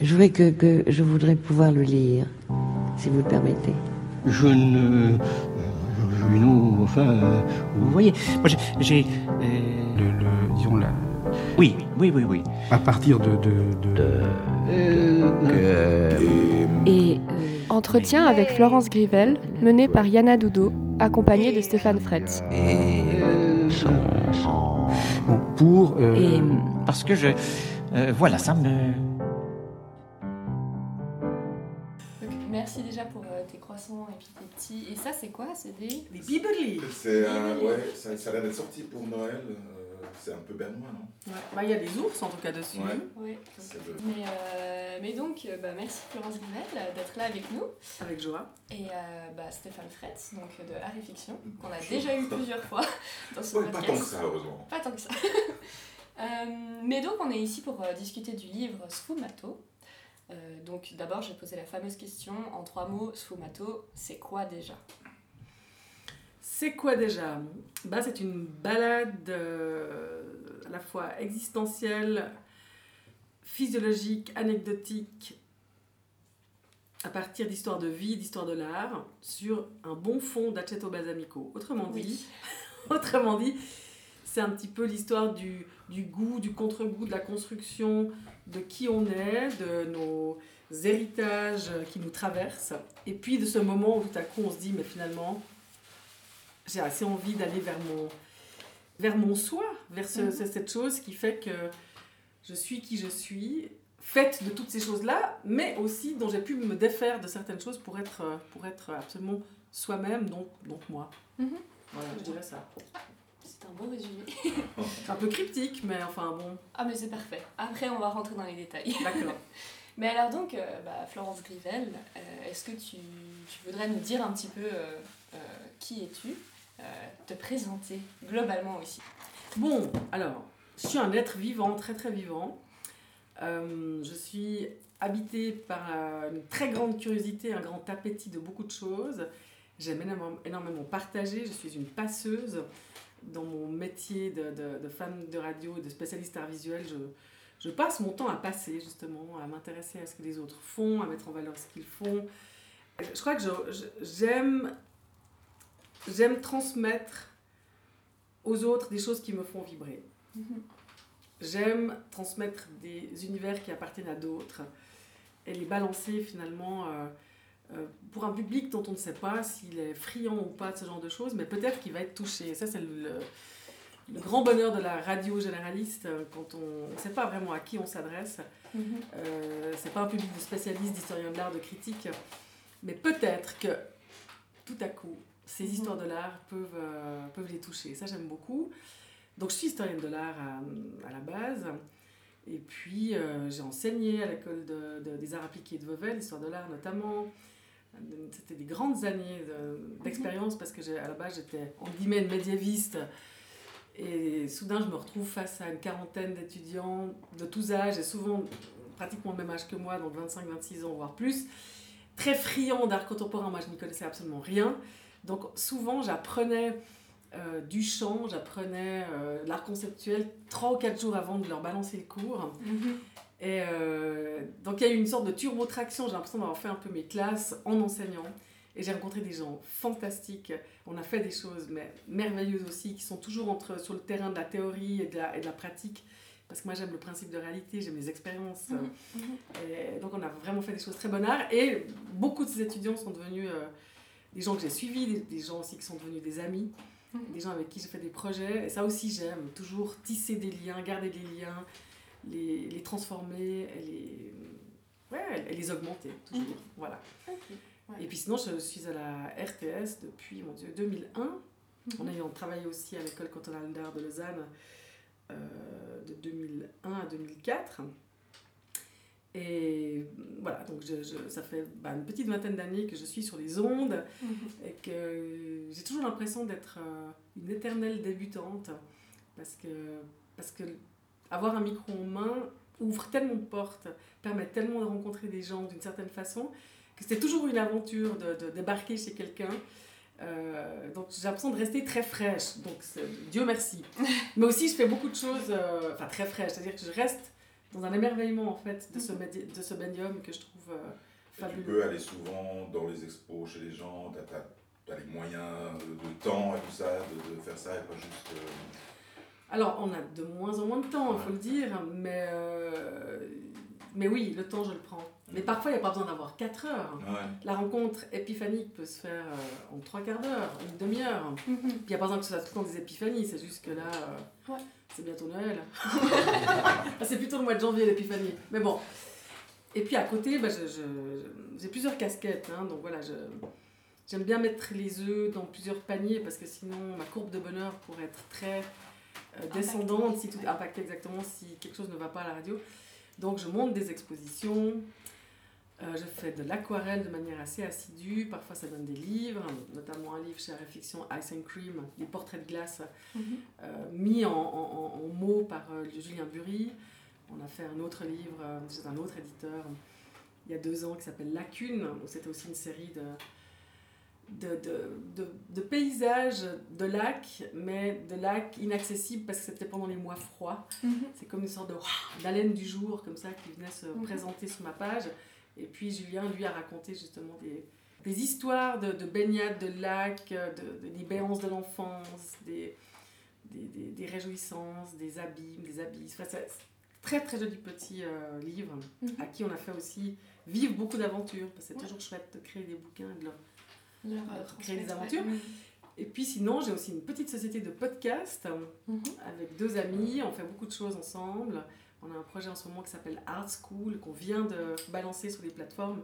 Je voudrais que, que je voudrais pouvoir le lire, si vous le permettez. Je ne. euh, Nous, enfin. euh, Vous voyez, moi j'ai. euh, Le, le- disons, la- Oui, oui, oui, oui. à partir de. de, de- Et euh, Entretien avec Florence Grivel, mené par Yana Doudou, accompagnée de Stéphane Fretz. bon, pour. euh, Et- Parce que je. euh, voilà, ça me. Et ça, c'est quoi? C'est des. Les Bibeli. C'est un, ouais, ça, ça vient d'être sorti pour Noël. euh, c'est un peu bernois, non? Ouais. Bah, il y a des ours en tout cas dessus. Ouais. Ouais. C'est le- Mais, euh, mais donc, euh, bah, merci Florence Grivel euh, d'être là avec nous. Avec Joa. Et euh, bah, Stéphane Fretz, donc euh, de et Fiction, qu'on a déjà eu plusieurs fois dans ce Ouais, pas podcast. tant que ça, heureusement. Pas tant que ça. Euh, mais donc, on est ici pour euh, discuter du livre Sfumato. Euh, donc, d'abord, je vais poser la fameuse question en trois mots Sfumato, c'est quoi déjà? C'est quoi déjà? Bah, C'est une balade euh, à la fois existentielle, physiologique, anecdotique, à partir d'histoires de vie, d'histoires de l'art, sur un bon fond d'Aceto Balsamico. Autrement dit, autrement dit, c'est un petit peu l'histoire du, du goût, du contre-goût, de la construction, de qui on est, de nos héritages qui nous traversent, et puis de ce moment où tout à coup on se dit, mais finalement, j'ai assez envie d'aller vers mon, vers mon soi, vers ce- Mhm. ce- cette chose qui fait que je suis qui je suis, faite de toutes ces choses-là, mais aussi dont j'ai pu me défaire de certaines choses pour être, pour être absolument soi-même, donc, donc moi. Mhm. Voilà, je dirais ça. C'est un beau résumé. C'est un peu cryptique, mais enfin bon, Ah, mais c'est parfait. Après, on va rentrer dans les détails. d'accord. Mais alors donc, euh, bah, Florence Grivel, euh, est-ce que tu, tu voudrais nous dire un petit peu euh, euh, qui es-tu euh, Te présenter globalement aussi? Bon, alors, je suis un être vivant, très très vivant. Euh, je suis habitée par euh, une très grande curiosité, un grand appétit de beaucoup de choses. J'aime énormément, énormément partager. Je suis une passeuse dans mon métier de, de- de femme de radio de spécialiste art visuel. Je, je passe mon temps à passer, justement, à m'intéresser à ce que les autres font, à mettre en valeur ce qu'ils font. Je crois que j'aime j'aime transmettre aux autres des choses qui me font vibrer. J'aime transmettre des univers qui appartiennent à d'autres et les balancer finalement euh, pour un public dont on ne sait pas s'il est friand ou pas de ce genre de choses, mais peut-être qu'il va être touché. Ça, c'est le, le grand bonheur de la radio généraliste euh, quand on ne sait pas vraiment à qui on s'adresse. Euh, c'est pas un public de spécialistes, d'historiens de l'art, de critiques, mais peut-être que tout à coup, ces Mhm. histoires de l'art peuvent, euh, peuvent les toucher. Ça, j'aime beaucoup. Donc, je suis historienne de l'art à, à la base. Et puis, euh, j'ai enseigné à l'école de- de- des arts appliqués de Vevey, l'histoire de l'art notamment. C'était des grandes années de- d'expérience parce que à la base, j'étais en guillemets médiéviste. Et soudain, je me retrouve face à une quarantaine d'étudiants de tous âges et souvent pratiquement le même âge que moi, donc 25-26 ans, voire plus. Très friands d'art contemporain, moi je n'y connaissais absolument rien. Donc souvent, j'apprenais euh, du chant, j'apprenais euh, l'art conceptuel trois ou quatre jours avant de leur balancer le cours. Et euh, donc il y a eu une sorte de turbo-traction, j'ai l'impression d'avoir fait un peu mes classes en enseignant. Et j'ai rencontré des gens fantastiques. On a fait des choses mais merveilleuses aussi, qui sont toujours entre, sur le terrain de la théorie et de la, et de la pratique. Parce que moi j'aime le principe de réalité, j'aime les expériences. Et donc on a vraiment fait des choses très bon art. Et beaucoup de ces étudiants sont devenus euh, des gens que j'ai suivis, des, des gens aussi qui sont devenus des amis, Mhm. des gens avec qui j'ai fait des projets. Et ça aussi j'aime, toujours tisser des liens, garder des liens, les, les transformer et les, ouais, les augmenter, toujours. Mhm. Voilà. Ouais. Et puis sinon je suis à la RTS depuis, mon Dieu, 2001 en ayant travaillé aussi à l'école cantonale d'art de Lausanne euh, de 2001 à 2004. Et voilà, donc je, je- ça fait bah, une petite vingtaine d'années que je suis sur les ondes et que j'ai toujours l'impression d'être euh, une éternelle débutante parce que, parce que avoir un micro en main ouvre tellement de portes, permet tellement de rencontrer des gens d'une certaine façon que c'est toujours une aventure de, de débarquer chez quelqu'un. Euh, donc j'ai l'impression de rester très fraîche, donc Dieu merci. Mais aussi je fais beaucoup de choses, euh, enfin très fraîche, c'est-à-dire que je reste dans un émerveillement en fait de ce, médi- de ce médium que je trouve euh, Et tu fabuleux. peux aller souvent dans les expos chez les gens, tu as, les moyens de, de temps et tout ça, de, de faire ça et pas juste. Alors, on a de moins en moins de temps, il faut le dire, mais, euh, mais oui, le temps, je le prends. Mais parfois, il n'y a pas besoin d'avoir 4 heures. Ouais. La rencontre épiphanique peut se faire euh, en trois quarts d'heure, une demi-heure. Puis il n'y a pas besoin que ce soit tout le temps des épiphanies, c'est juste que là, euh, Ouais. c'est bientôt Noël. Ah, c'est plutôt le mois de janvier l'épiphanie. Mais bon. Et puis à côté, bah, je- je- j'ai plusieurs casquettes. hein, donc voilà, je- j'aime bien mettre les œufs dans plusieurs paniers parce que sinon ma courbe de bonheur pourrait être très euh, descendante, si tout impacté exactement si quelque chose ne va pas à la radio. Donc je monte des expositions. Euh, je fais de l'aquarelle de manière assez assidue. Parfois, ça donne des livres, notamment un livre chez Réflexion Ice and Cream, les portraits de glace Mhm. euh, mis en, en- en- en mots par euh, Julien Bury. On a fait un autre livre chez un autre éditeur il y a deux ans qui s'appelle Lacune, où c'était aussi une série de, de, de, de- de paysages de lacs, mais de lacs inaccessibles parce que c'était pendant les mois froids. Mhm. C'est comme une sorte d'haleine du jour, comme ça, qui venait se Mhm. présenter sur ma page. Et puis Julien, lui, a raconté justement des, des histoires de, de baignades, de lacs, de, de libérances de l'enfance, des, des, des- des réjouissances, des abîmes, des abysses. Enfin, c'est très très joli petit euh, livre Mhm. à qui on a fait aussi vivre beaucoup d'aventures. parce que C'est Ouais. toujours chouette de créer des bouquins et de leur Leur, Euh, euh, créer des aventures. ouais. et puis sinon, j'ai aussi une petite société de podcast Mhm. avec deux amis. On fait beaucoup de choses ensemble. On a un projet en ce moment qui s'appelle Art School, qu'on vient de balancer sur les plateformes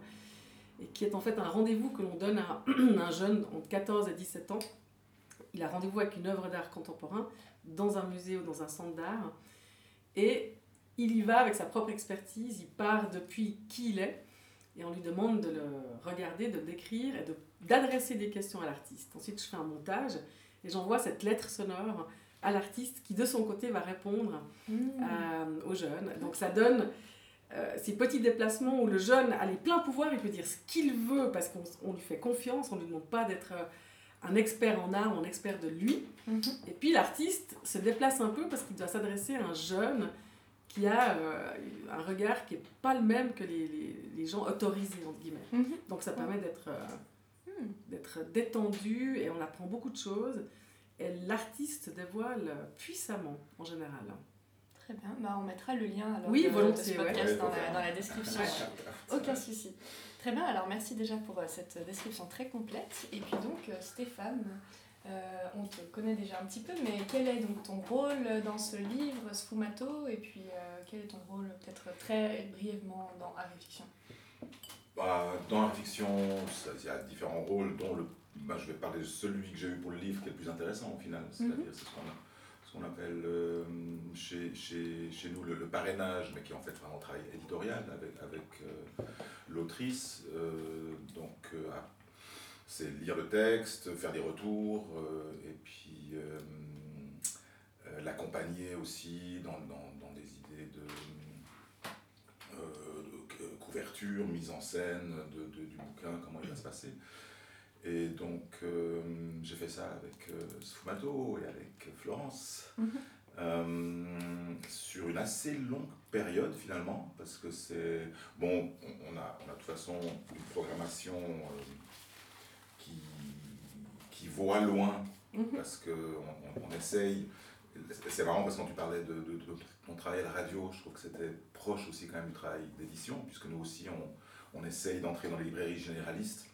et qui est en fait un rendez-vous que l'on donne à un jeune entre 14 et 17 ans. Il a rendez-vous avec une œuvre d'art contemporain dans un musée ou dans un centre d'art. Et il y va avec sa propre expertise. Il part depuis qui il est et on lui demande de le regarder, de le décrire et de- d'adresser des questions à l'artiste. Ensuite, je fais un montage et j'envoie cette lettre sonore à l'artiste qui, de son côté, va répondre Mhm. euh, aux jeunes. Donc ça donne euh, ces petits déplacements où le jeune a les pleins pouvoirs, il peut dire ce qu'il veut parce qu'on on lui fait confiance, on ne lui demande pas d'être euh, un expert en art un expert de lui. Mhm. Et puis l'artiste se déplace un peu parce qu'il doit s'adresser à un jeune qui a euh, un regard qui n'est pas le même que les, les- les gens autorisés, entre guillemets. Mhm. Donc ça permet d'être euh, Hmm. d'être détendu et on apprend beaucoup de choses. Et l'artiste dévoile puissamment en général. Très bien, bah, on mettra le lien alors Oui, de, de volontiers, ce podcast Ouais, dans, la, dans la description. Ouais. Aucun souci. Très bien, alors merci déjà pour euh, cette description très complète. Et puis donc, euh, Stéphane, euh, on te connaît déjà un petit peu, mais quel est donc ton rôle dans ce livre, Sfumato, et puis euh, quel est ton rôle peut-être très brièvement dans et Fiction? Bah, dans la fiction, il y a différents rôles, dont le, bah, je vais parler de celui que j'ai eu pour le livre qui est le plus intéressant au final. C'est-à-dire, Mhm. c'est ce qu'on a- ce qu'on appelle euh, chez, chez, chez nous le, le parrainage, mais qui est en fait vraiment un travail éditorial avec, avec euh, l'autrice. euh, donc, c'est lire le texte, faire des retours, euh, et puis euh, euh, l'accompagner aussi dans, dans, dans des idées de de couverture, mise en scène de, de- du bouquin, comment il va se passer. Et donc, j'ai fait ça avec Sfumato et avec Florence. Mhm. Euh, sur une assez longue période finalement, parce que c'est. Bon, on, a, on a de toute façon une programmation euh, qui voit loin Mhm. parce qu'on on, on essaye. C'est marrant parce que quand tu parlais de, de, de ton travail à la radio, je trouve que c'était proche aussi quand même du travail d'édition, puisque nous aussi on, on essaye d'entrer dans les librairies généralistes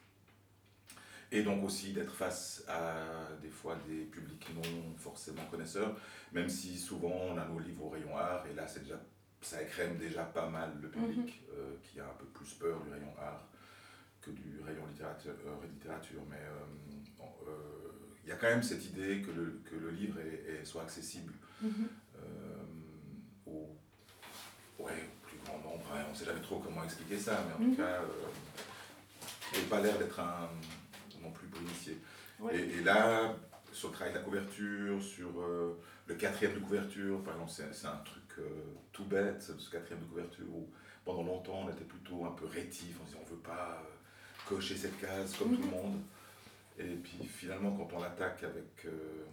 et donc aussi d'être face à des fois des publics non forcément connaisseurs, même si souvent on a nos livres au rayon art, et là c'est déjà, ça écrème déjà pas mal le public euh, qui a un peu plus peur du rayon art que du rayon littérature. euh, littérature. Mais euh, euh, il y a quand même cette idée que le, que le livre est, est- soit accessible Mhm. euh, au, ouais, au plus grand nombre. hein. On ne sait jamais trop comment expliquer ça, mais en Mhm. tout cas, euh, il n'a pas l'air d'être un non plus initié. Ouais. Et, et là, sur le travail de la couverture, sur euh, le quatrième de couverture, par exemple, c'est un truc euh, tout bête, ce quatrième de couverture où pendant longtemps on était plutôt un peu rétif, on disait on ne veut pas cocher cette case comme tout le monde. Et puis finalement, quand on l'attaque avec, euh,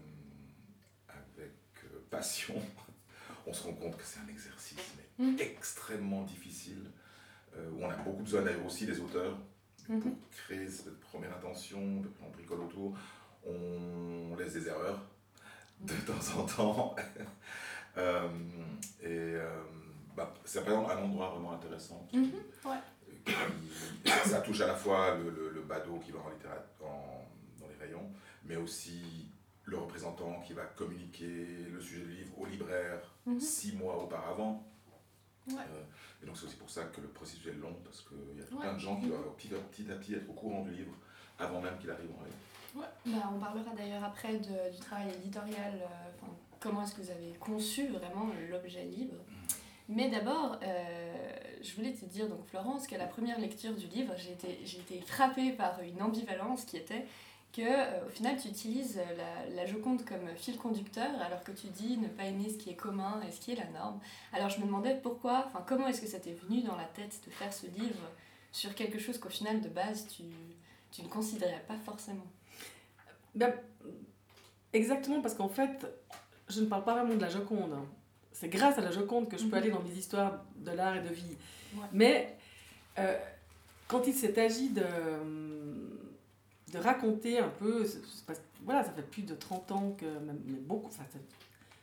avec euh, passion, on se rend compte que c'est un exercice mais Mhm. extrêmement difficile, euh, où on a beaucoup besoin d'ailleurs aussi des auteurs Mhm. pour créer cette première intention, on bricole autour, on laisse des erreurs de temps en temps. Et bah, c'est par exemple un endroit vraiment intéressant. Mhm, ouais. Ça, touche à la fois le, le, le badaud qui va en littérat- en- dans les rayons, mais aussi le représentant qui va communiquer le sujet du livre au libraire Mhm. six mois auparavant. Ouais. Euh, et donc c'est aussi pour ça que le processus est long, parce qu'il y a Ouais. plein de gens qui doivent petit à petit, à petit être au courant du livre avant même qu'il arrive en rayon. Ouais. Bah, on parlera d'ailleurs après de- du travail éditorial, euh, comment est-ce que vous avez conçu vraiment l'objet libre. Mais d'abord, euh, je voulais te dire, donc Florence, qu'à la première lecture du livre, j'ai été, j'ai été frappée par une ambivalence qui était que euh, au final tu utilises la, la Joconde comme fil conducteur alors que tu dis ne pas aimer ce qui est commun et ce qui est la norme. Alors je me demandais pourquoi, enfin comment est-ce que ça t'est venu dans la tête de faire ce livre sur quelque chose qu'au final de base tu, tu ne considérais pas forcément? Ben, exactement, parce qu'en fait, je ne parle pas vraiment de la Joconde. C'est grâce à la Joconde que je peux Mhm. aller dans mes histoires de l'art et de vie. Ouais. Mais euh, quand il s'est agi de, de raconter un peu, voilà, ça fait plus de 30 ans que, mais beaucoup, ça-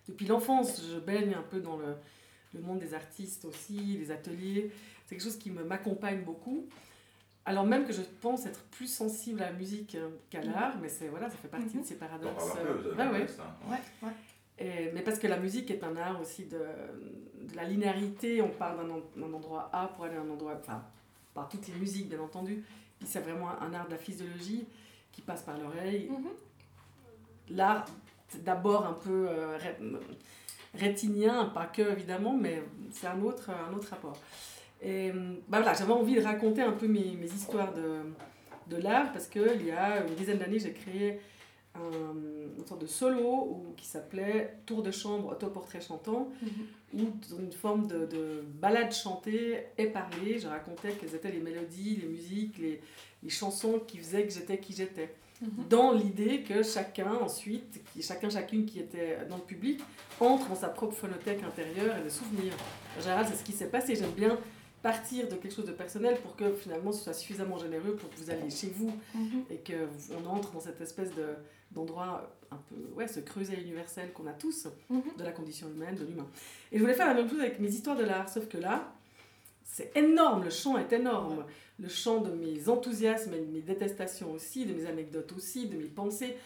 depuis l'enfance, je baigne un peu dans le, le monde des artistes aussi, les ateliers. C'est quelque chose qui me m'accompagne beaucoup. Alors même que je pense être plus sensible à la musique euh, qu'à Mhm. l'art, mais c'est voilà, ça fait partie Mhm. de ces paradoxes. euh, ouais, hein. Ouais, ouais. Et- mais parce que la musique est un art aussi de, de la linéarité, on part d'un en- d'un endroit A pour aller à un endroit, enfin, par toutes les musiques bien entendu, puis c'est vraiment un, art de la physiologie qui passe par l'oreille. Mhm. L'art, c'est d'abord un peu euh, ré- rétinien, pas que évidemment, mais c'est un autre, un autre rapport. Et bah voilà, j'avais envie de raconter un peu mes, mes histoires de, de l'art parce qu'il y a une dizaine d'années, j'ai créé un, une sorte de solo où- qui s'appelait Tour de chambre autoportrait chantant, Mhm. où dans une forme de, de balade chantée et parlée, je racontais quelles étaient les mélodies, les musiques, les, les chansons qui faisaient que j'étais qui j'étais Mhm. dans l'idée que chacun ensuite, qui, chacun chacune qui était dans le public, entre dans sa propre phonothèque intérieure et de souvenirs. En général, c'est ce qui s'est passé. J'aime bien partir de quelque chose de personnel pour que finalement ce soit suffisamment généreux pour que vous alliez chez vous Mhm. et qu'on entre dans cette espèce de, d'endroit un peu, ouais, ce creuset universel qu'on a tous Mhm. de la condition humaine, de l'humain. Et je voulais faire la même chose avec mes histoires de l'art, sauf que là, c'est énorme, le champ est énorme. Le champ de mes enthousiasmes et de mes détestations aussi, de mes anecdotes aussi, de mes pensées.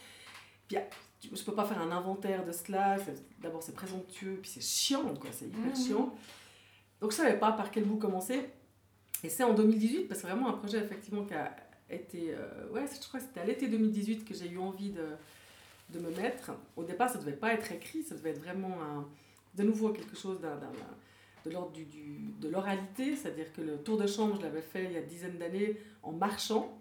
Puis, ah, je peux pas faire un inventaire de cela. D'abord, c'est présomptueux, puis c'est chiant, quoi, c'est hyper Mhm. chiant. Donc, je savais pas par quel bout commencer. Et c'est en 2018, parce que c'est vraiment un projet effectivement qui a été. euh, ouais, je crois que c'était à l'été 2018 que j'ai eu envie de, de me mettre. Au départ, ça devait pas être écrit, ça devait être vraiment un, de nouveau quelque chose d'un, de l'ordre du, du- de l'oralité, c'est-à-dire que le tour de chambre, je l'avais fait il y a dizaines d'années en marchant.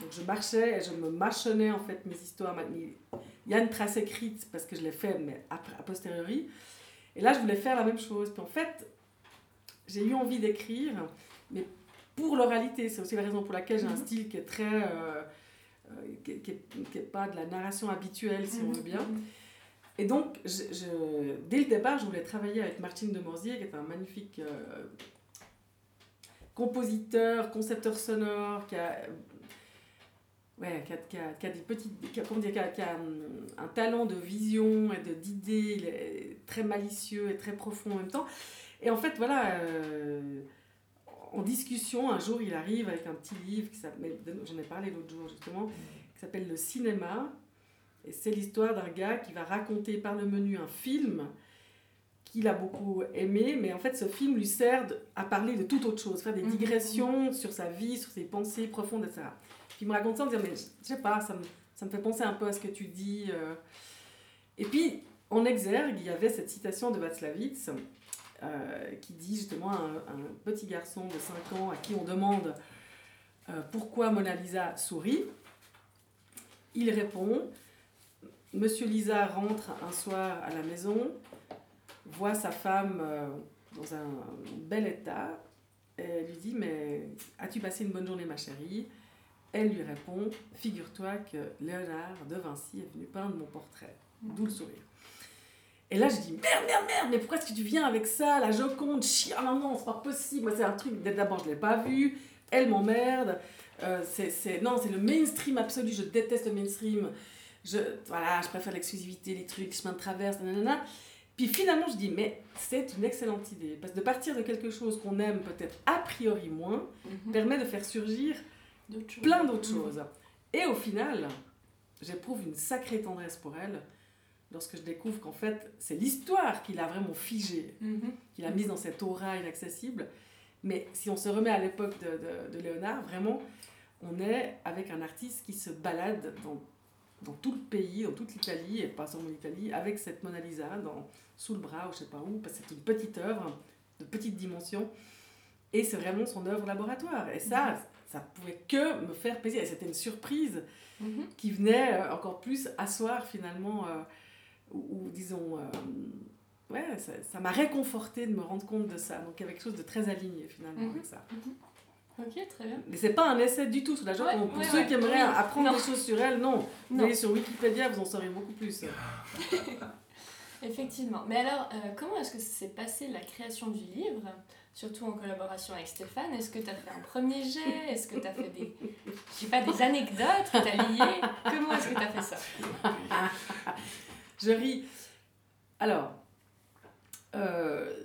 Donc je marchais et je me mâchonnais en fait mes histoires. Il y a une trace écrite parce que je l'ai fait, mais a posteriori. Et là, je voulais faire la même chose. Puis en fait, j'ai eu envie d'écrire, mais pour l'oralité. C'est aussi la raison pour laquelle j'ai un Mhm. style qui est très. euh, euh, qui, qui est, qui est pas de la narration habituelle, si on veut bien. Mhm. Et donc, je, je- dès le départ, je voulais travailler avec Martine de Morzier, qui est un magnifique euh, compositeur, concepteur sonore, qui a, ouais, qui a, qui a- qui a des petites, qui a, comment dire, qui a- qui a, hum, un talent de vision et de- d'idées, très malicieux et très profond en même temps. Et en fait, voilà, euh, en discussion, un jour, il arrive avec un petit livre, j'en ai parlé l'autre jour justement, qui s'appelle Le cinéma. Et c'est l'histoire d'un gars qui va raconter par le menu un film qu'il a beaucoup aimé, mais en fait ce film lui sert de- à parler de toute autre chose, faire des Mhm. digressions sur sa vie, sur ses pensées profondes, etc. Puis il me raconte ça en me disant, mais je je sais pas, ça me, ça me fait penser un peu à ce que tu dis. euh. Et puis, en exergue, il y avait cette citation de Václavitz euh, qui dit justement à un, petit garçon de 5 ans à qui on demande euh, pourquoi Mona Lisa sourit. Il répond Monsieur Lisa rentre un soir à la maison, voit sa femme euh, dans un bel état, et elle lui dit Mais as-tu passé une bonne journée, ma chérie? Elle lui répond Figure-toi que Léonard de Vinci est venu peindre mon portrait. D'où le sourire. Et là, je dis merde, merde, merde, mais pourquoi est-ce que tu viens avec ça, la Joconde? Chi, Ah non, non, c'est pas possible. Moi, c'est un truc, d'abord, je l'ai pas vu. Elle m'emmerde. Euh, c'est, non, c'est le mainstream absolu. Je déteste le mainstream. Je, voilà, je préfère l'exclusivité, les trucs, chemin de traverse, nanana. Puis finalement, je dis, mais c'est une excellente idée. Parce que de partir de quelque chose qu'on aime peut-être a priori moins, Mhm. permet de faire surgir plein d'autres Mhm. choses. Et au final, j'éprouve une sacrée tendresse pour elle lorsque je découvre qu'en fait, c'est l'histoire qui l'a vraiment figée, Mhm. qui l'a mise dans cette aura inaccessible. Mais si on se remet à l'époque de, de- de Léonard, vraiment, on est avec un artiste qui se balade dans, dans tout le pays, dans toute l'Italie, et pas seulement l'Italie, avec cette Mona Lisa dans, sous le bras ou je sais pas où, parce que c'est une petite œuvre de petite dimension. Et c'est vraiment son œuvre laboratoire. Et ça, ça pouvait que me faire plaisir. Et c'était une surprise Mhm. qui venait euh, encore plus asseoir finalement, euh, ou, ou disons, euh, ouais, ça ça m'a réconforté de me rendre compte de ça. Donc il y avait quelque chose de très aligné finalement Mhm. avec ça. Ok, très bien. Mais c'est pas un essai du tout sur la. Ouais, Pour ouais, ceux ouais. qui aimeraient Oui. apprendre Non. des choses sur elle, non. Vous Non. allez sur Wikipédia, vous en saurez beaucoup plus. Effectivement. Mais alors, euh, comment est-ce que s'est passé la création du livre, surtout en collaboration avec Stéphane? Est-ce que tu as fait un premier jet? Est-ce que tu as fait des, je sais pas, des anecdotes que tu as liées? Comment est-ce que tu as fait ça? Je ris. Alors, euh,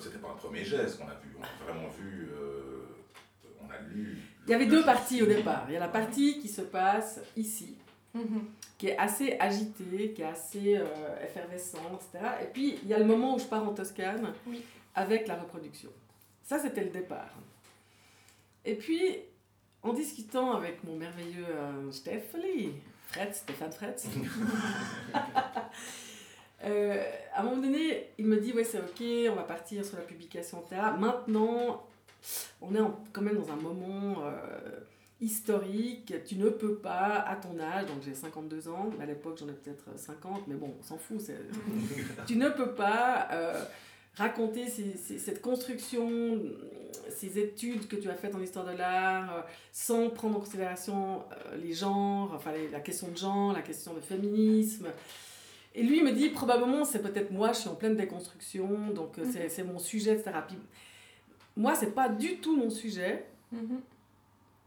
c'était pas un premier geste qu'on a vu, on a vraiment vu, euh, on a lu. il y avait deux parties au départ. Il y a la partie qui se passe ici, qui est assez agitée, qui est assez euh, effervescente, etc. Et puis, il y a le moment où je pars en Toscane Oui. avec la reproduction. Ça, c'était le départ. Et puis, en discutant avec mon merveilleux euh, Stéphanie, Fred, Stéphane Fred, euh, à un moment donné, il me dit, ouais, c'est ok, on va partir sur la publication, etc. Maintenant, on est en- quand même dans un moment... euh, historique, tu ne peux pas, à ton âge, donc j'ai 52 ans, à l'époque j'en ai peut-être 50, mais bon, on s'en fout, tu ne peux pas euh, raconter ces- ces- cette construction, ces études que tu as faites en histoire de l'art, euh, sans prendre en considération euh, les genres, enfin les- la question de genre, la question de féminisme. Et lui me dit, probablement c'est peut-être moi, je suis en pleine déconstruction, donc euh, c'est- c'est mon sujet, etc. Puis, moi, c'est pas du tout mon sujet. Mhm.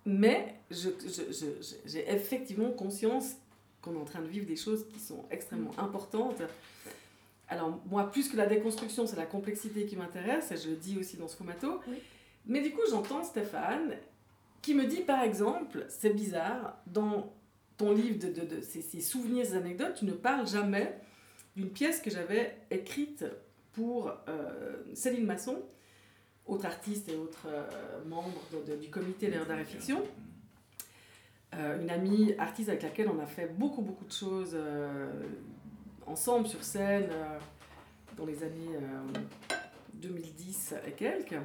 Mais je, je- je- je- j'ai effectivement conscience qu'on est en train de vivre des choses qui sont extrêmement importantes. Alors, moi, plus que la déconstruction, c'est la complexité qui m'intéresse, et je le dis aussi dans ce fumato. Oui. Mais du coup, j'entends Stéphane qui me dit, par exemple, c'est bizarre, dans ton livre de, de, de ces, ces souvenirs, ces anecdotes, tu ne parles jamais d'une pièce que j'avais écrite pour euh, Céline Masson, autre artiste et autre euh, membre de- du comité d'art d'art et fiction. Euh, une amie artiste avec laquelle on a fait beaucoup beaucoup de choses ensemble sur scène euh, dans les années euh, 2010 et quelques.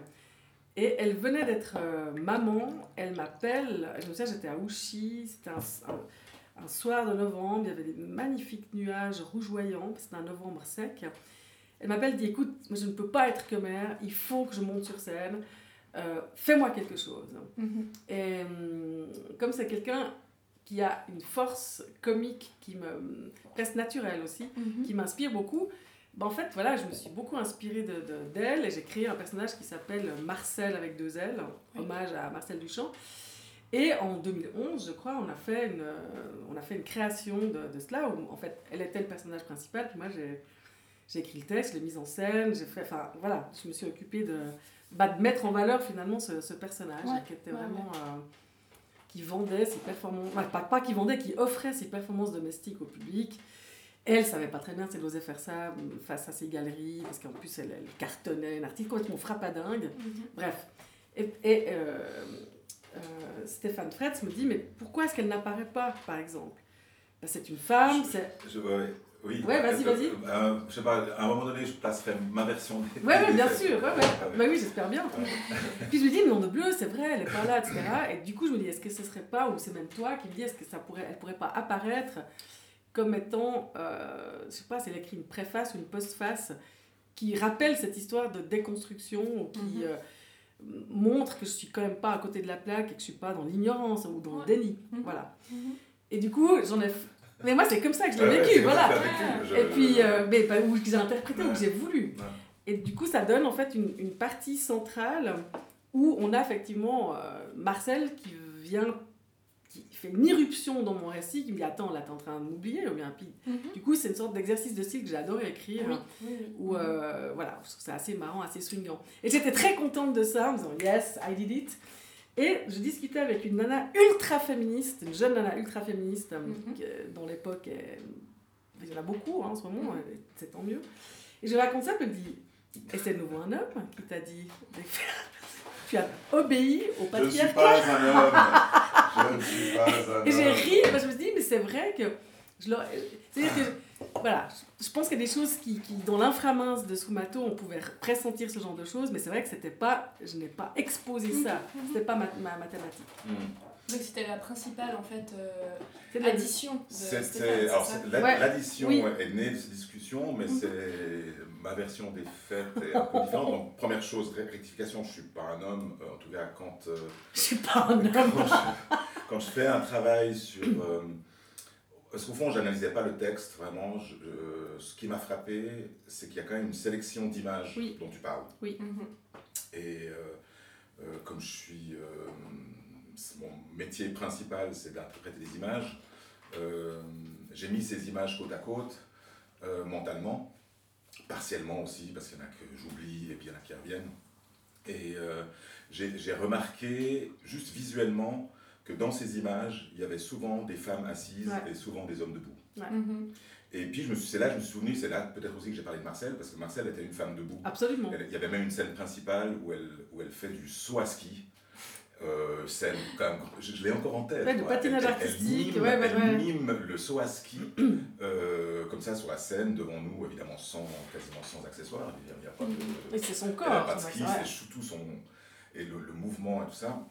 Et elle venait d'être euh, maman, elle m'appelle, je me souviens j'étais à Ouchy, c'était un, un- un soir de novembre, il y avait des magnifiques nuages rougeoyants, c'était un novembre sec. Elle m'appelle, dit écoute, moi, je ne peux pas être que mère, il faut que je monte sur scène, euh, fais-moi quelque chose. Mhm. Et hum, comme c'est quelqu'un qui a une force comique qui me presque naturelle aussi, Mhm. qui m'inspire beaucoup, ben en fait voilà, je me suis beaucoup inspirée de, de- d'elle et j'ai créé un personnage qui s'appelle Marcel avec deux L, Oui. hommage à Marcel Duchamp. Et en 2011, je crois, on a fait une, euh, on a fait une création de, de cela où en fait elle était le personnage principal, puis moi j'ai, écrit le texte, je l'ai mise en scène, j'ai fait, enfin voilà, je me suis occupée de, bah, de mettre en valeur finalement ce, ce personnage Ouais, qui était ouais, vraiment. euh, qui vendait ses performances, ouais, pas, pas qui vendait, qui offrait ses performances domestiques au public. Elle savait pas très bien si elle osait faire ça mm, face à ses galeries, parce qu'en plus elle, elle cartonnait, un article complètement frappadingue. Mhm. Bref. Et, et, euh, euh, Stéphane Fretz me dit, mais pourquoi est-ce qu'elle n'apparaît pas, par exemple? Ben, C'est une femme, c'est... Je- ouais, oui. Ouais, vas-y, vas-y. euh, je sais pas, à un moment donné, je placerai ma version. des- Ouais, ouais, bien sûr, ouais, ouais. Bah oui, j'espère bien. Puis je me dis, nom de bleu, c'est vrai, elle est pas là, etc. Et du coup, je me dis, est-ce que ce serait pas, ou c'est même toi qui me dis, est-ce que ça pourrait, elle pourrait pas apparaître comme étant, euh, je sais pas, si elle écrit une préface ou une postface qui rappelle cette histoire de déconstruction ou qui Mhm. euh, montre que je suis quand même pas à côté de la plaque et que je suis pas dans l'ignorance ou dans Ouais. le déni. Mhm. Voilà. Mhm. Et du coup, j'en ai. Mais moi, c'est comme ça que je l'ai vécu, voilà. vécu, je- Et puis, euh, mais pas- ou que j'ai interprété, ou Ouais. que j'ai voulu. Ouais. Et du coup, ça donne en fait une, une partie centrale où on a effectivement euh, Marcel qui vient, qui fait une irruption dans mon récit, qui me dit Attends, là, t'es en train de m'oublier, ou bien. Puis, Mhm. du coup, c'est une sorte d'exercice de style que j'ai adoré écrire. Oui. Où, euh, voilà, je trouve ça assez marrant, assez swingant. Et j'étais très contente de ça, en me disant Yes, I did it. Et je discutais avec une nana ultra féministe, une jeune nana ultra féministe, euh, Mhm. dans l'époque, elle- il y en a beaucoup hein, en ce moment, c'est tant mieux. Et je raconte ça, elle me dit Et c'est de nouveau un homme qui t'a dit de faire. Tu as obéi au Je ne suis patriarcat. pas un homme. Je ne suis pas un homme. Et j'ai ri, parce que je me suis dit, mais c'est vrai que. Je leur- C'est-à-dire que. Voilà, je pense qu'il y a des choses qui, qui dans l'inframince de Sumato, on pouvait pressentir ce genre de choses, mais c'est vrai que c'était pas. Je n'ai pas exposé ça. C'était pas ma, ma mathématique. Hmm. Donc c'était la principale en fait euh, C'était. Alors, Ouais. l'addition Oui. est née de ces discussions, mais Mhm. c'est. Ma version des faits est un peu différente. Donc, première chose, rectification, je ne suis pas un homme. euh, En tout cas, quand. euh, Je suis pas un homme. quand, je, quand je fais un travail sur. Parce qu'au fond, je n'analysais pas le texte vraiment. Je- euh, ce qui m'a frappé, c'est qu'il y a quand même une sélection d'images Oui. dont tu parles. Mhm. Et euh, euh, comme je suis. euh, mon métier principal, c'est d'interpréter des images. euh, J'ai mis ces images côte à côte, euh, mentalement, partiellement aussi, parce qu'il y en a que j'oublie et puis il y en a qui reviennent. Et euh, j'ai j'ai remarqué, juste visuellement, que dans ces images, il y avait souvent des femmes assises Ouais. et souvent des hommes debout. Mhm. Et puis je me suis- c'est là que je me suis souvenu, c'est là peut-être aussi que j'ai parlé de Marcel, parce que Marcel était une femme debout. Absolument. Elle- Il y avait même une scène principale où elle, où elle fait du saut à ski. Euh, scène, quand même, je, je l'ai encore en tête. Ouais, quoi. patinage Elle- artistique, Elle mime, ouais, ouais, elle ouais. mime le saut à ski, euh, comme ça, sur la scène, devant nous, évidemment, sans, quasiment sans accessoires. Il n'y a, il y a pas de, Et c'est son elle a corps. pas de ski, ouais. c'est surtout son. Et le, le mouvement et tout ça.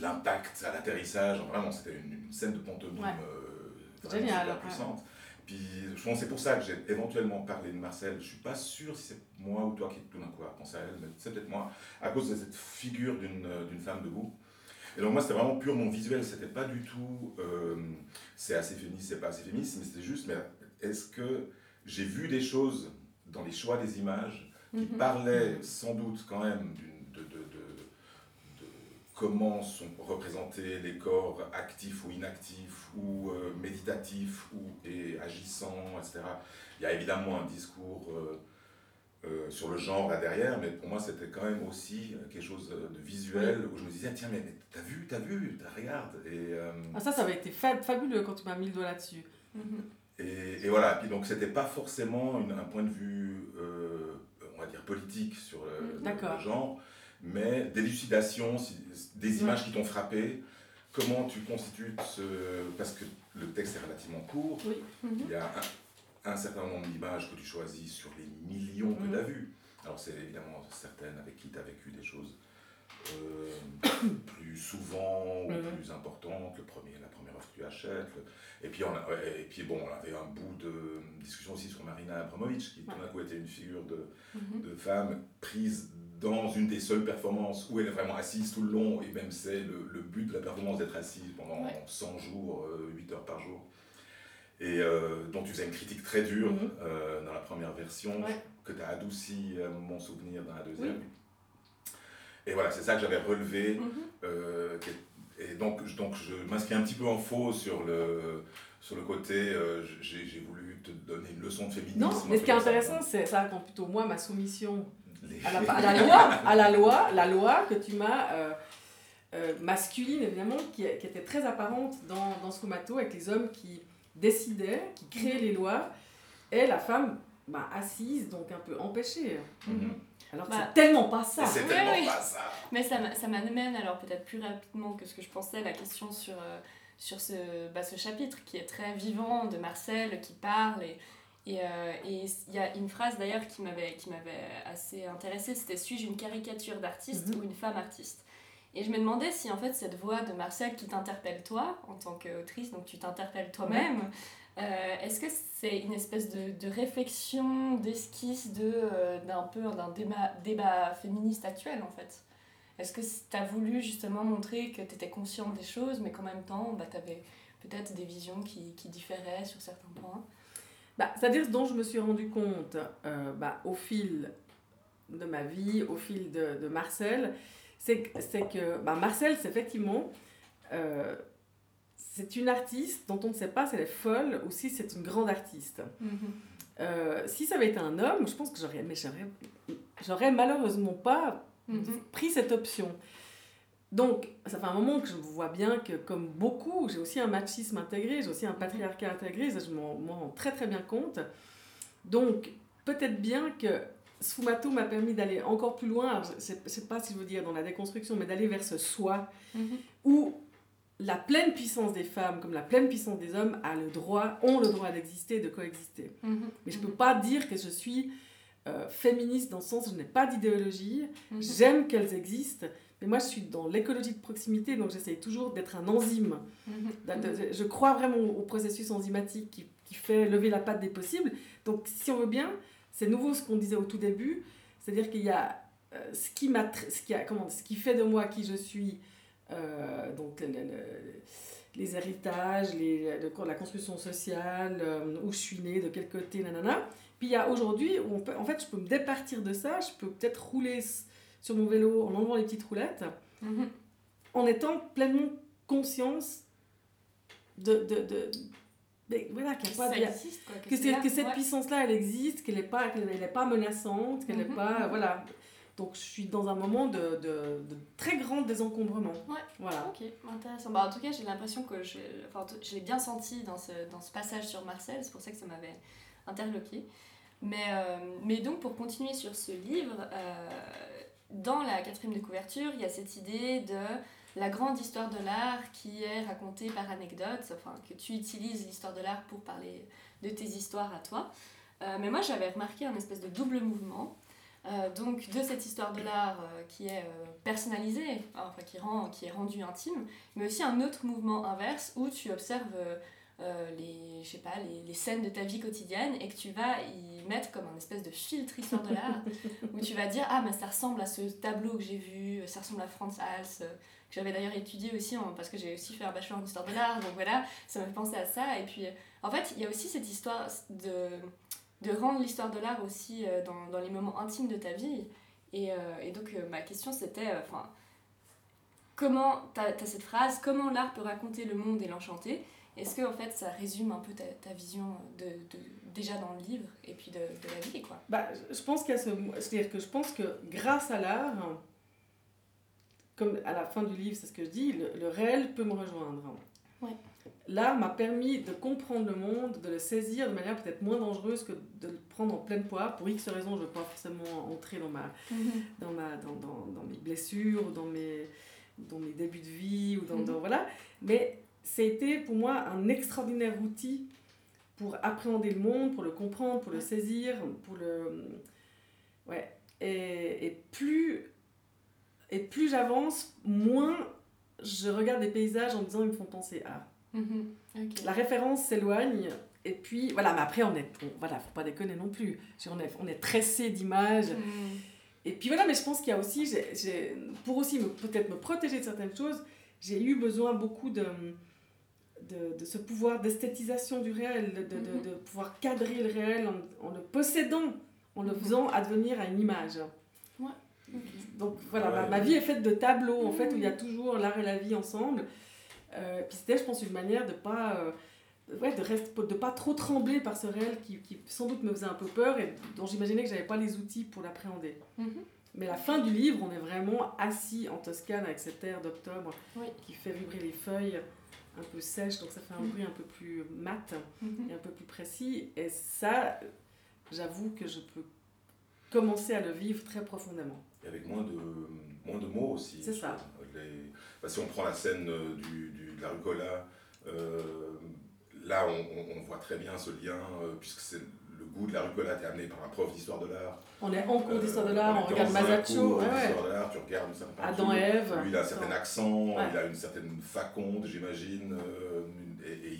L'impact à l'atterrissage, vraiment, c'était une, une scène de pantomime Ouais. euh, vraiment Génial, super ouais. puissante. Puis je pense que c'est pour ça que j'ai éventuellement parlé de Marcel. Je suis pas sûr si c'est moi ou toi qui tout d'un coup a pensé à elle, mais c'est peut-être moi, à cause de cette figure d'une euh, femme debout. Et donc moi c'était vraiment purement visuel, c'était pas du tout euh, c'est assez féministe, c'est pas assez féministe, mais c'était juste, mais est-ce que j'ai vu des choses dans les choix des images qui Mhm. parlaient sans doute quand même d'une- comment sont représentés les corps actifs ou inactifs ou euh, méditatifs ou et agissants, etc. Il y a évidemment un discours euh, euh, sur le genre là derrière, mais pour moi c'était quand même aussi quelque chose de visuel où je me disais tiens mais, mais t'as vu, t'as vu, t'as- regarde et, Ah, ça, ça avait été fa- fabuleux quand tu m'as mis le doigt là-dessus. Mhm. et, et voilà, puis donc c'était pas forcément une- un point de vue, on va dire, politique sur le, le genre, mais d'élucidation, des images qui t'ont frappé, comment tu constitues ce... Parce que le texte est relativement court, Oui. Mhm. il y a un, un certain nombre d'images que tu choisis sur les millions que Mhm. tu as vues. Alors c'est évidemment certaines avec qui tu as vécu des choses euh, plus souvent ou Mhm. plus importantes, le premier, la première œuvre que tu achètes. le- Et puis, on a- et puis bon, on avait un bout de discussion aussi sur Marina Abramovic, qui tout d'un coup était une figure de, Mhm. de femme prise dans une des seules performances où elle est vraiment assise tout le long, et même c'est le, le but de la performance d'être assise pendant Ouais. 100 jours, euh, 8 heures par jour. Et euh, dont tu faisais une critique très dure Mhm. euh, dans la première version, Ouais. que tu as adouci euh, mon souvenir dans la deuxième. Et voilà, c'est ça que j'avais relevé. Mhm. euh, et donc, je- donc je m'inscris un petit peu en faux sur le, sur le côté, j'ai voulu te donner une leçon de féminisme. Non, mais ce qui est intéressant, c'est ça raconte plutôt moi ma soumission à la, à la loi, à la loi, la loi que tu m'as euh, euh, masculine évidemment, qui, qui était très apparente dans, dans Sfumato avec les hommes qui décidaient, qui créaient les lois, et la femme bah, assise, donc un peu empêchée. Mhm. Alors que Bah, c'est tellement pas ça. C'est tellement oui. pas ça. Mais ça, m'a- ça m'amène alors peut-être plus rapidement que ce que je pensais la question sur, euh, sur ce, bah, ce chapitre qui est très vivant de Marcel qui parle et et euh, il y a une phrase d'ailleurs qui m'avait qui m'avait assez intéressée c'était suis-je une caricature d'artiste Mhm. ou une femme artiste? Et je me demandais si en fait cette voix de Marcel qui t'interpelle toi en tant qu'autrice donc tu t'interpelles toi-même euh, est-ce que c'est une espèce de, de réflexion, d'esquisse de, euh, d'un peu d'un débat, débat féministe actuel en fait? Est-ce que tu as voulu justement montrer que tu étais consciente des choses mais qu'en même temps bah, tu avais peut-être des visions qui, qui différaient sur certains points? Bah, C'est-à-dire ce dont je me suis rendu compte euh, bah, au fil de ma vie, au fil de, de Marcel, c'est que, bah, Marcel, c'est effectivement, euh, c'est une artiste dont on ne sait pas si elle est folle ou si c'est une grande artiste. Euh, si ça avait été un homme, je pense que j'aurais, mais j'aurais, malheureusement pas Mhm. pris cette option. Donc, ça fait un moment que je vois bien que, comme beaucoup, j'ai aussi un machisme intégré, j'ai aussi un patriarcat intégré, ça je m'en rends très très bien compte. Donc, peut-être bien que Sfumato m'a permis d'aller encore plus loin, je ne sais, pas si je veux dire dans la déconstruction, mais d'aller vers ce soi, Mhm. où la pleine puissance des femmes, comme la pleine puissance des hommes, a le droit, ont le droit d'exister et de coexister. Mhm. Mais je ne peux pas dire que je suis euh, féministe dans le sens où je n'ai pas d'idéologie, Mhm. j'aime qu'elles existent, mais moi je suis dans l'écologie de proximité, donc j'essaye toujours d'être un enzyme. Je crois vraiment au processus enzymatique qui, qui fait lever la patte des possibles. Donc si on veut bien, c'est nouveau ce qu'on disait au tout début, c'est-à-dire qu'il y a euh, ce, qui ce, qui a, comment, ce qui fait de moi qui je suis, euh, donc le- le- les héritages, les, le- la construction sociale, euh, où je suis née, de quel côté, nanana. Puis il y a aujourd'hui où en fait, je peux me départir de ça, je peux peut-être rouler sur mon vélo en enlevant les petites roulettes, Mhm. en étant pleinement conscience de... de, de mais voilà, a pas ça de- existe, quoi. que, là, cette ouais. puissance-là, elle existe, qu'elle n'est pas, elle est pas menaçante, qu'elle n'est Mhm. pas... Voilà. Donc je suis dans un moment de, de, de très grand désencombrement. Ouais. Voilà. Ok, intéressant. Bah, en tout cas, j'ai l'impression que je, enfin, je l'ai bien senti dans ce, dans ce passage sur Marcel, c'est pour ça que ça m'avait interloqué. Mais, euh, mais donc, pour continuer sur ce livre, euh, dans la quatrième de couverture, il y a cette idée de la grande histoire de l'art qui est racontée par anecdote, enfin, que tu utilises l'histoire de l'art pour parler de tes histoires à toi. Euh, mais moi, j'avais remarqué un espèce de double mouvement. Euh, donc de cette histoire de l'art euh, qui est personnalisée, enfin qui, rend, qui est rendue intime, mais aussi un autre mouvement inverse où tu observes euh, les, je sais pas, les, les scènes de ta vie quotidienne et que tu vas y mettre comme un espèce de filtre histoire de l'art où tu vas dire ah mais ça ressemble à ce tableau que j'ai vu, ça ressemble à Franz Hals, euh, que j'avais d'ailleurs étudié aussi en- parce que j'ai aussi fait un bachelor en histoire de l'art, donc voilà, ça m'a fait penser à ça. Et puis euh, en fait il y a aussi cette histoire de de rendre l'histoire de l'art aussi dans, dans les moments intimes de ta vie. Et, euh, et donc, euh, ma question, c'était, enfin, comment, tu as, cette phrase, comment l'art peut raconter le monde et l'enchanter? Est-ce que, en fait, ça résume un peu ta, ta vision de, de- déjà dans le livre et puis de, de la vie, quoi? Bah, je pense qu'il y a ce... C'est-à-dire que je pense que grâce à l'art, comme à la fin du livre, c'est ce que je dis, le, le réel peut me rejoindre. Ouais. L'art m'a permis de comprendre le monde, de le saisir de manière peut-être moins dangereuse que de le prendre en pleine poire. Pour X raisons, je ne veux pas forcément entrer dans, ma, dans, ma, dans, dans, dans mes blessures, ou dans mes, dans mes débuts de vie, ou dans, dans- voilà. Mais ça a été pour moi un extraordinaire outil pour appréhender le monde, pour le comprendre, pour le saisir, pour le... Ouais. Et, et plus, et plus j'avance, moins je regarde des paysages en me disant ils me font penser à. Mhm. Ok. La référence s'éloigne. Et puis, voilà, mais après, on est, voilà, faut pas déconner non plus. On est, on est tressé d'images. Mhm. Et puis voilà, mais je pense qu'il y a aussi, pour aussi peut-être me protéger de certaines choses, j'ai eu besoin beaucoup de, de, de ce pouvoir d'esthétisation du réel, de, de, de- Mhm. de pouvoir cadrer le réel en, en le possédant, en le Mhm. faisant advenir à une image. Donc voilà, ma, Ouais. ma vie est faite de tableaux, en fait, Mhm. où il y a toujours l'art et la vie ensemble. Euh, puis c'était, je pense, une manière de pas... euh, ouais, de, reste, de pas trop trembler par ce réel qui, qui sans doute me faisait un peu peur et dont j'imaginais que j'avais pas les outils pour l'appréhender. Mhm. Mais la fin du livre, on est vraiment assis en Toscane avec cet air d'octobre Oui. qui fait vibrer les feuilles un peu sèches, donc ça fait un Mhm. bruit un peu plus mat Mhm. et un peu plus précis. Et ça, j'avoue que je peux commencer à le vivre très profondément. Et avec moins de, moins de mots aussi. C'est ça. Les- bah, si on prend la scène euh, du, du- de la rucola, euh, là on, on- on voit très bien ce lien, euh, puisque c'est goût de la rucola est amené par un prof d'histoire de l'art. On est en cours d'histoire de Euh, l'art, on est regarde Masaccio, ouais, ouais. de l'art, tu regardes une certaine Adam et Ève. Lui, il a un certain accent, Ouais. il a une certaine faconde, j'imagine, euh, et, et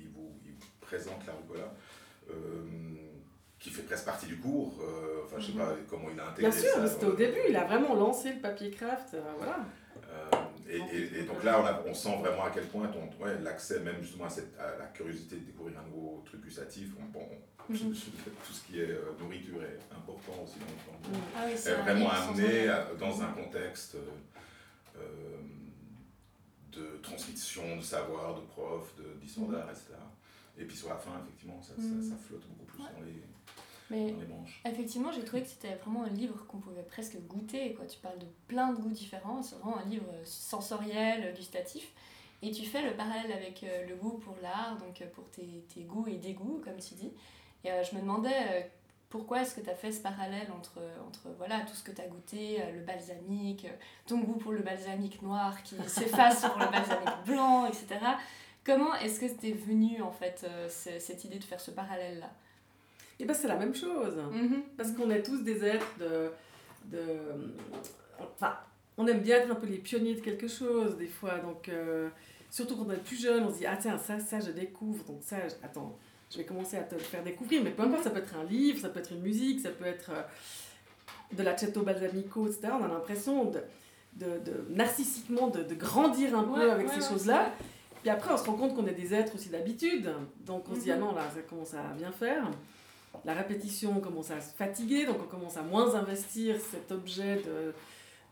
il, vous, il vous présente la rucola, euh, qui fait presque partie du cours. euh, enfin, je sais Mhm. pas comment il a intégré Bien sûr, c'était au euh, début, il a vraiment lancé le papier craft, euh, voilà. Et, et- et donc là, on, a- on sent vraiment à quel point ton, ouais, l'accès même justement à, cette, à la curiosité de découvrir un nouveau truc gustatif, on- bon, Mhm. tout ce qui est euh, nourriture est important aussi dans. Ah oui, est vraiment amené à- dans un contexte euh, euh, de transmission de savoir, de prof, de- d'histoire Mhm. etc. Et puis sur la fin, effectivement, ça, ça- Mhm. ça flotte beaucoup plus Ouais. dans, les, Mais dans les manches. effectivement, j'ai trouvé que c'était vraiment un livre qu'on pouvait presque goûter. Quoi. Tu parles de plein de goûts différents. C'est vraiment un livre sensoriel, gustatif. Et tu fais le parallèle avec euh, le goût pour l'art, donc euh, pour tes, tes goûts et dégoûts, comme tu dis. Et euh, je me demandais euh, pourquoi est-ce que tu as fait ce parallèle entre, entre voilà, tout ce que tu as goûté, euh, le balsamique, euh, ton goût pour le balsamique noir qui s'efface pour le balsamique blanc, etc. Comment est-ce que c'était venu en fait euh, ce- cette idée de faire ce parallèle-là? Et ben c'est la même chose. Parce qu'on est tous des êtres de, de. Enfin, on aime bien être un peu les pionniers de quelque chose, des fois. Donc, euh, surtout quand on est plus jeune, on se dit Ah, tiens, ça, ça, je découvre. Donc, ça, je- attends, je vais commencer à te le faire découvrir. Mais peu importe, ça peut être un livre, ça peut être une musique, ça peut être euh, de l'acetto balsamico, etc. On a l'impression de, de, de- narcissiquement de, de grandir un peu Ouais, avec ouais, ces ouais, choses-là. Puis après, on se rend compte qu'on est des êtres aussi d'habitude. Donc, on se dit, Mhm. ah non, là, ça commence à bien faire. La répétition commence à se fatiguer, donc on commence à moins investir cet objet de,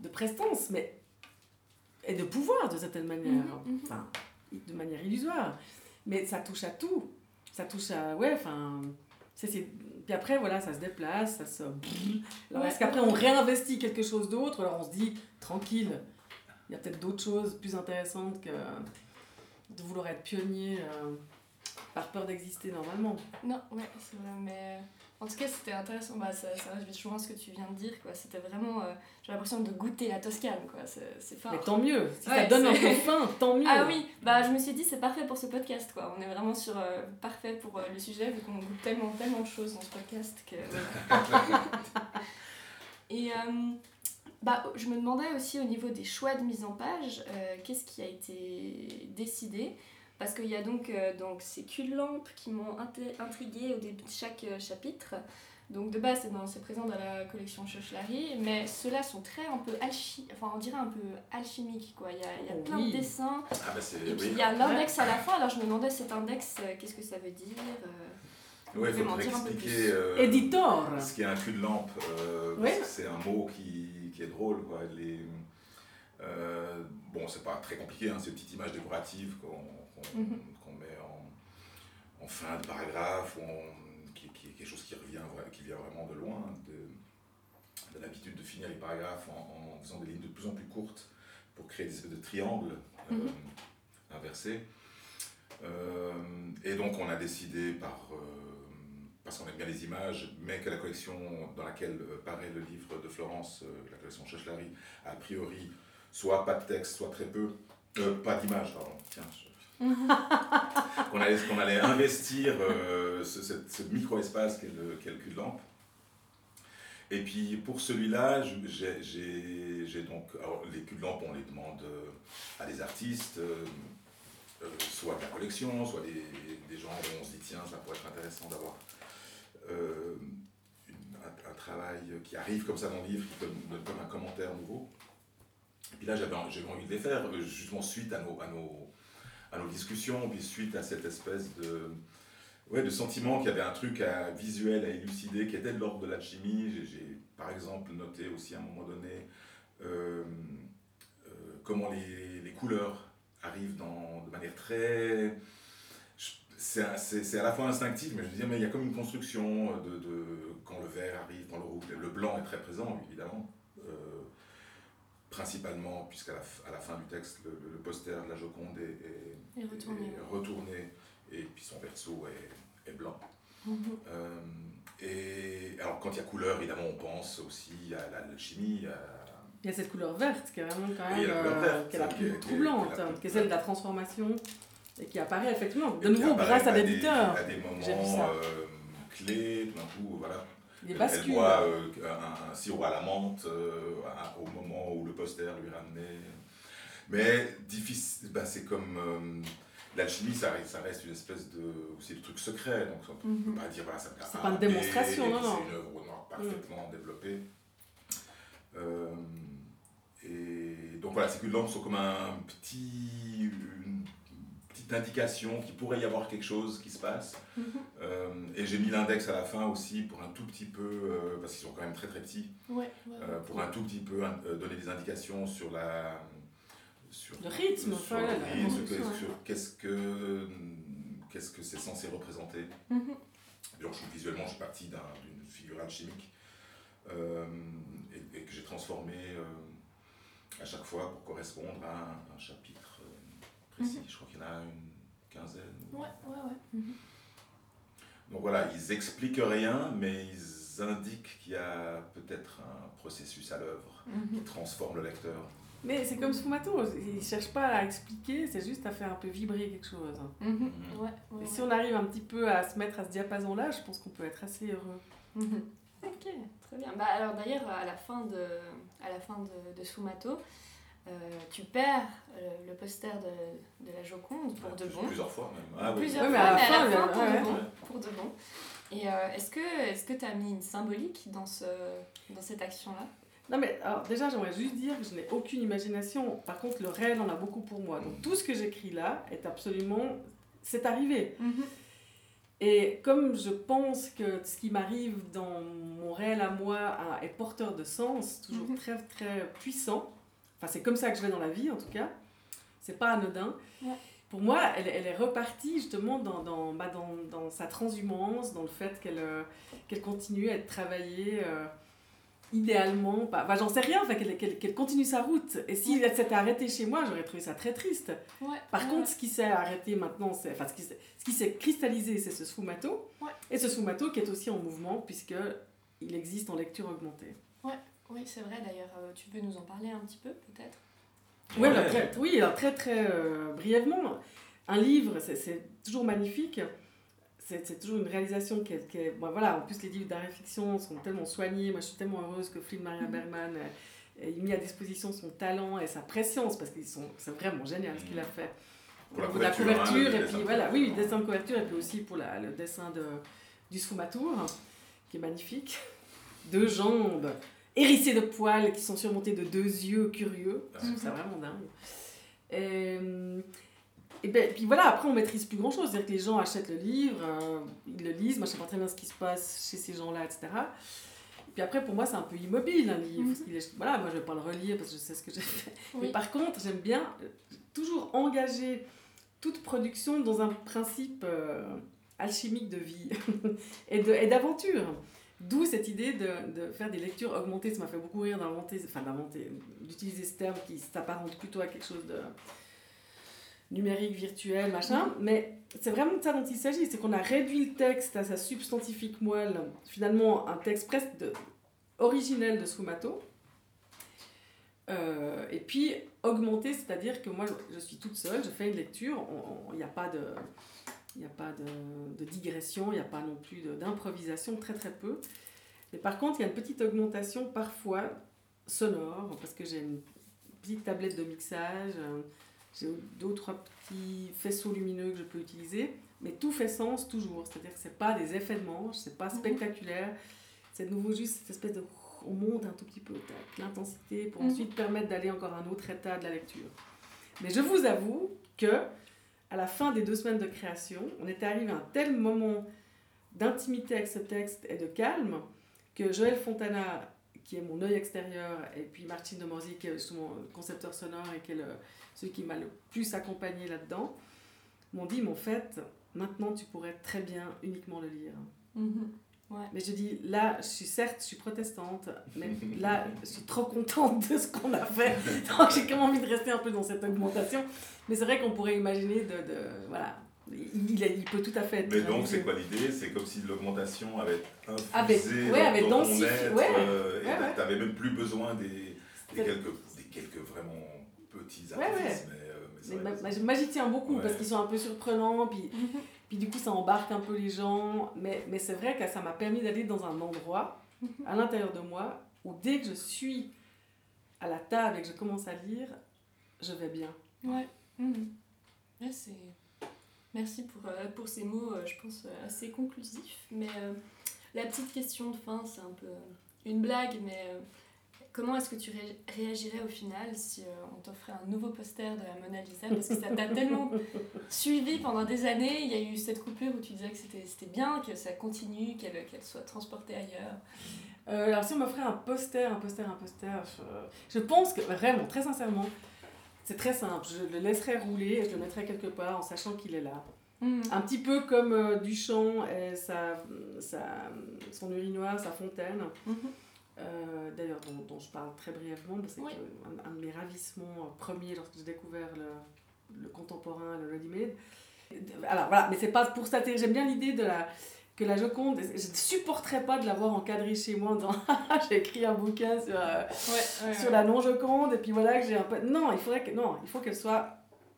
de prestance, mais et de pouvoir de certaine manière. Mhm, mhm. Enfin, de manière illusoire. Mais ça touche à tout. Ça touche à. Ouais, enfin. c'est- c'est- Puis après, voilà, ça se déplace, ça se. Alors, Ouais. est-ce qu'après on réinvestit quelque chose d'autre? Alors on se dit, tranquille, il y a peut-être d'autres choses plus intéressantes que de vouloir être pionnier euh, par peur d'exister normalement. Non, ouais, c'est vrai, mais euh, en tout cas, c'était intéressant. Bah, ça, ça je rejoins ce que tu viens de dire, quoi. C'était vraiment. euh, J'ai l'impression de goûter la Toscane, quoi. C'est c'est fort. Mais tant mieux, si ça donne un peu faim, tant mieux. Ah oui, bah je me suis dit c'est parfait pour ce podcast quoi. On est vraiment sur euh, parfait pour euh, le sujet vu qu'on goûte tellement tellement de choses dans ce podcast que. Et euh, bah je me demandais aussi au niveau des choix de mise en page, euh, qu'est-ce qui a été décidé? Parce qu'il y a donc, euh, donc ces culs de lampe qui m'ont intriguée au début de chaque euh, chapitre. Donc de base, c'est dans- c'est présent dans la collection Chauchelary, mais ceux-là sont très un peu alchi... enfin on dirait un peu alchimiques quoi. Il y a, il y a Oh plein oui. de dessins, Ah bah c'est... et puis oui. il y a l'index à la fin, alors je me demandais cet index, euh, qu'est-ce que ça veut dire euh, il faudrait peu expliquer euh, Éditor ce qu'est un cul de lampe. euh, Oui. C'est un mot qui, qui est drôle. Quoi. Les, euh, bon, c'est pas très compliqué, hein, c'est une petite image décorative qu'on Mhm. qu'on met en, en fin de paragraphe, ou en- qui, qui est quelque chose qui, revient, qui vient vraiment de loin, de, de l'habitude de finir les paragraphes en, en faisant des lignes de plus en plus courtes pour créer des espèces de triangles euh, Mhm. inversés. Euh, et donc on a décidé par, euh, parce qu'on aime bien les images, mais que la collection dans laquelle paraît le livre de Florence, la collection Chauchelary, a priori, soit pas de texte, soit très peu, euh, pas d'images, pardon, tiens, je- qu'on allait, qu'on allait investir euh, ce, cette- ce micro-espace qu'est le, qu'est le cul de lampe. Et puis pour celui-là, j'ai- donc. Alors, les culs de lampe, on les demande euh, à des artistes, euh, soit de la collection, soit des, des gens où on se dit tiens, ça pourrait être intéressant d'avoir un, travail qui arrive comme ça dans le livre, qui comme un commentaire nouveau. Et puis là, j'avais envie de les faire, justement suite à nos, à nos, à nos discussions, puis suite à cette espèce de, ouais, de sentiment qu'il y avait un truc à, visuel à élucider qui était de l'ordre de l'alchimie. J'ai- J'ai par exemple noté aussi à un moment donné euh, euh, comment les, les couleurs arrivent dans, de manière très... C'est à la fois instinctif, mais je me disais, mais il y a comme une construction de, de quand le vert arrive, quand le rouge, le blanc est très présent, évidemment. Euh, principalement, puisqu'à la, à la fin du texte, le, le poster de la Joconde est, est- Et retourné. est retourné, et puis son verso est, est blanc. Mhm. Euh, et alors, quand il y a couleur, évidemment, on pense aussi à la- l'alchimie, à Il y a cette couleur verte qui est vraiment quand même la couleur euh, verte, qui est la qui est- plus qui troublante, qui est la plus- qui est celle de la transformation et qui apparaît effectivement de et nouveau grâce à des- l'éditeur. À des moments euh, clés, tout d'un coup, voilà. Des Elle boit euh, un, un sirop à la menthe euh, au moment où le poster lui ramenait. Mais difficile, bah, c'est comme euh, l'alchimie, ça, reste- ça reste une espèce de, aussi de truc secret. Donc on ne Mhm. peut pas dire voilà, ça vient C'est A, pas une démonstration, non, non. C'est une œuvre noire parfaitement développée. Euh, et donc voilà, ces culs de lampe sont comme un petit, petite indication qu'il pourrait y avoir quelque chose qui se passe. Mhm. Euh, et j'ai mis l'index à la fin aussi pour un tout petit peu, euh, parce qu'ils sont quand même très très petits, Ouais, ouais. euh, pour un tout petit peu donner des indications sur la sur Le rythme, sur voilà, le rythme, sur- qu'est-ce que qu'est-ce que c'est censé représenter. Je- visuellement, je suis parti d'un- d'une figure alchimique et, et que j'ai transformé euh, à chaque fois pour correspondre à un, un chapitre précis. Je crois qu'il y en a une quinzaine. Ouais, ouais, ouais. Mhm. Donc voilà, ils expliquent rien, mais ils indiquent qu'il y a peut-être un processus à l'œuvre qui Mhm. transforme le lecteur. Mais c'est comme Sfumato, il ne cherche pas à expliquer, c'est juste à faire un peu vibrer quelque chose. Mhm. Ouais, ouais, Et si on arrive un petit peu à se mettre à ce diapason-là, je pense qu'on peut être assez heureux. Mhm. Ok, très bien. Bah, alors d'ailleurs, à la fin de, à la fin de, de Sfumato, tu perds euh, le poster de, de la Joconde pour de Plusieurs- bon. Plusieurs fois même. Ah oui. Plusieurs mais fois, à la mais à fin, la fin, ouais, pour, ouais. de bon, pour de bon. Et euh, est-ce que est-ce que tu as mis une symbolique dans, ce, dans cette action-là? Non mais alors déjà j'aimerais juste dire que je n'ai aucune imagination. Par contre le réel en a beaucoup pour moi. Donc tout ce que j'écris là est absolument... C'est arrivé. Et comme je pense que ce qui m'arrive dans mon réel à moi est porteur de sens, toujours Mhm. très très puissant, enfin c'est comme ça que je vais dans la vie en tout cas, c'est pas anodin. Ouais. Pour moi, elle, elle est repartie justement dans, dans, bah, dans, dans sa transhumance, dans le fait qu'elle euh, qu'elle continue à être travaillée euh, idéalement. Bah, bah, J'en sais rien, enfin, qu'elle continue sa route. Et si elle s'était arrêtée chez moi, j'aurais trouvé ça très triste. Ouais. Par ouais, contre, ce qui s'est arrêté maintenant, enfin, ce qui s'est, cristallisé, c'est ce sfumato. Ouais. Et ce sfumato qui est aussi en mouvement, puisque il existe en lecture augmentée. Oui, c'est vrai d'ailleurs. euh, tu peux nous en parler un petit peu peut-être? Ouais. alors, très, oui, alors, très très euh, brièvement. Un livre, c'est, c'est toujours magnifique. C'est, c'est toujours une réalisation qui est, qui est- bon, voilà, en plus les livres d'art-fiction sont tellement soignés. Moi, je suis tellement heureuse que Flynn Maria. Bergman euh, ait mis à disposition son talent et sa préscience, parce que c'est vraiment génial ce qu'il a fait. Pour la Au niveau de la couverture, hein, couverture, et puis de voilà, couverture. oui, le dessin de couverture, et puis aussi pour la- le dessin de, du sfumatour, qui est magnifique. Deux jambes hérissées de poils qui sont surmontées de deux yeux curieux. Je trouve ça vraiment dingue. Et, et ben, puis voilà, après on maîtrise plus grand chose. C'est-à-dire que les gens achètent le livre, euh, ils le lisent, moi je sais pas très bien ce qui se passe chez ces gens-là, etc. Et puis après, pour moi, c'est un peu immobile un livre. Mhm. est- voilà, moi je vais pas le relire parce que je sais ce que j'ai fait. Oui. Mais par contre, j'aime bien euh, toujours engager toute production dans un principe euh, alchimique de vie et de- et d'aventure. D'où cette idée de, de faire des lectures augmentées. Ça m'a fait beaucoup rire d'inventer, enfin d'inventer, d'utiliser ce terme qui s'apparente plutôt à quelque chose de numérique, virtuel, machin. Mais c'est vraiment de ça dont il s'agit. C'est qu'on a réduit le texte à sa substantifique moelle. Finalement, un texte presque de- originel de Sfumato. Euh, et puis augmenter, c'est-à-dire que moi je, je suis toute seule, je fais une lecture, il n'y a pas de, il n'y a pas de, de digression, il n'y a pas non plus d'improvisation, très très peu. Mais par contre, il y a une petite augmentation parfois sonore, parce que j'ai une petite tablette de mixage, euh, j'ai deux ou trois petits faisceaux lumineux que je peux utiliser, mais tout fait sens toujours, c'est-à-dire que ce pas des effets de manche, c'est pas Mhm. spectaculaire, c'est de nouveau juste cette espèce de... On monte un tout petit peu l'intensité pour Mhm. ensuite permettre d'aller encore à un autre état de la lecture. Mais je vous avoue que à la fin des deux semaines de création, on était arrivé à un tel moment d'intimité avec ce texte et de calme que Joël Fontana, qui est mon œil extérieur, et puis Martine de Morzy, qui est le concepteur sonore et qui est celui qui m'a le plus accompagné là-dedans, m'ont dit, mais en fait, maintenant tu pourrais très bien uniquement le lire. Mhm. Ouais. Mais je dis, là, je suis certes, je suis protestante, mais là, je suis trop contente de ce qu'on a fait. Donc j'ai quand même envie de rester un peu dans cette augmentation. Mais c'est vrai qu'on pourrait imaginer de... de- voilà, il, peut tout à fait être... Mais donc, c'est quoi l'idée? C'est comme si l'augmentation avait infusé Avec- ouais, avait dans ton être, ouais, euh, et ouais. t'avais même plus besoin des, des, quelques, des quelques vraiment petits Ouais, artifices. Mais, euh, mais Mais moi, j'y tiens beaucoup parce qu'ils sont un peu surprenants, puis. puis du coup, ça embarque un peu les gens. Mais, mais c'est vrai que ça m'a permis d'aller dans un endroit, à l'intérieur de moi, où dès que je suis à la table et que je commence à lire, je vais bien. Ouais. Mhm. Ouais, c'est... Merci pour, euh, pour ces mots, euh, je pense, euh, assez conclusifs. Mais la petite question de fin, c'est un peu une blague, mais comment est-ce que tu ré- réagirais au final si euh, on t'offrait un nouveau poster de la Mona Lisa? Parce que ça t'a tellement suivi pendant des années. Il y a eu cette coupure où tu disais que c'était bien, que ça continue, qu'elle soit transportée ailleurs. Euh, alors si on m'offrait un poster, un poster, un poster, je, je pense que vraiment, très sincèrement, c'est très simple. Je le laisserais rouler et je le mettrais quelque part en sachant qu'il est là. Mhm. Un petit peu comme euh, Duchamp et sa, sa- son urinoir, sa fontaine. Mhm. Euh, D'ailleurs, dont, dont je parle très brièvement, c'est Oui. que un, un de mes ravissements premiers lorsque j'ai découvert le, le contemporain, le ready-made. Alors voilà, mais c'est pas pour ça. J'aime bien l'idée de la que la Joconde, je ne supporterais pas de l'avoir encadrée chez moi en disant Ah, j'ai écrit un bouquin sur, euh, Ouais, ouais, sur ouais. la non-Joconde et puis voilà que j'ai un peu. Non, il faudrait que non, il faut qu'elle soit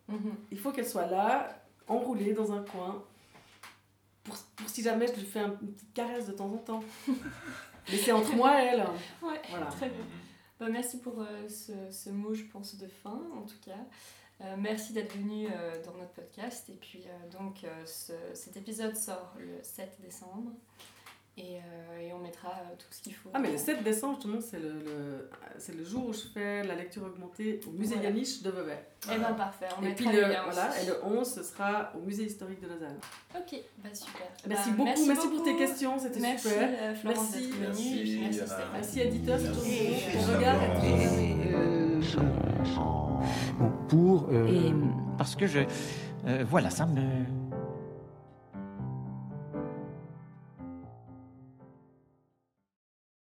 Mhm. il faut qu'elle soit là, enroulée dans un coin, pour, pour si jamais je lui fais un- une petite caresse de temps en temps. Mais c'est entre moi et elle. Ouais, Voilà. très bien. Bah, merci pour euh, ce, ce mot, je pense, de fin, en tout cas. Euh, merci d'être venu euh, dans notre podcast. Et puis, euh, donc, euh, ce- cet épisode sort le 7 décembre. Et, euh, et on mettra euh, tout ce qu'il faut. Ah, mais le 7 décembre, justement, c'est le, le- c'est le jour où je fais la lecture augmentée au musée Voilà. Yaniche de Vevey. Eh ben parfait, on Et puis, le, voilà, aussi. et le 11, ce sera au musée historique de Lausanne. Ok, bah super. Merci Bah, beaucoup, merci, pour tes questions, c'était Merci super. euh, Florence Merci. Merci, puis merci. Merci éditeur, c'est toujours Merci. bon. On regarde. Bon, pour... euh, parce que je... voilà, ça me...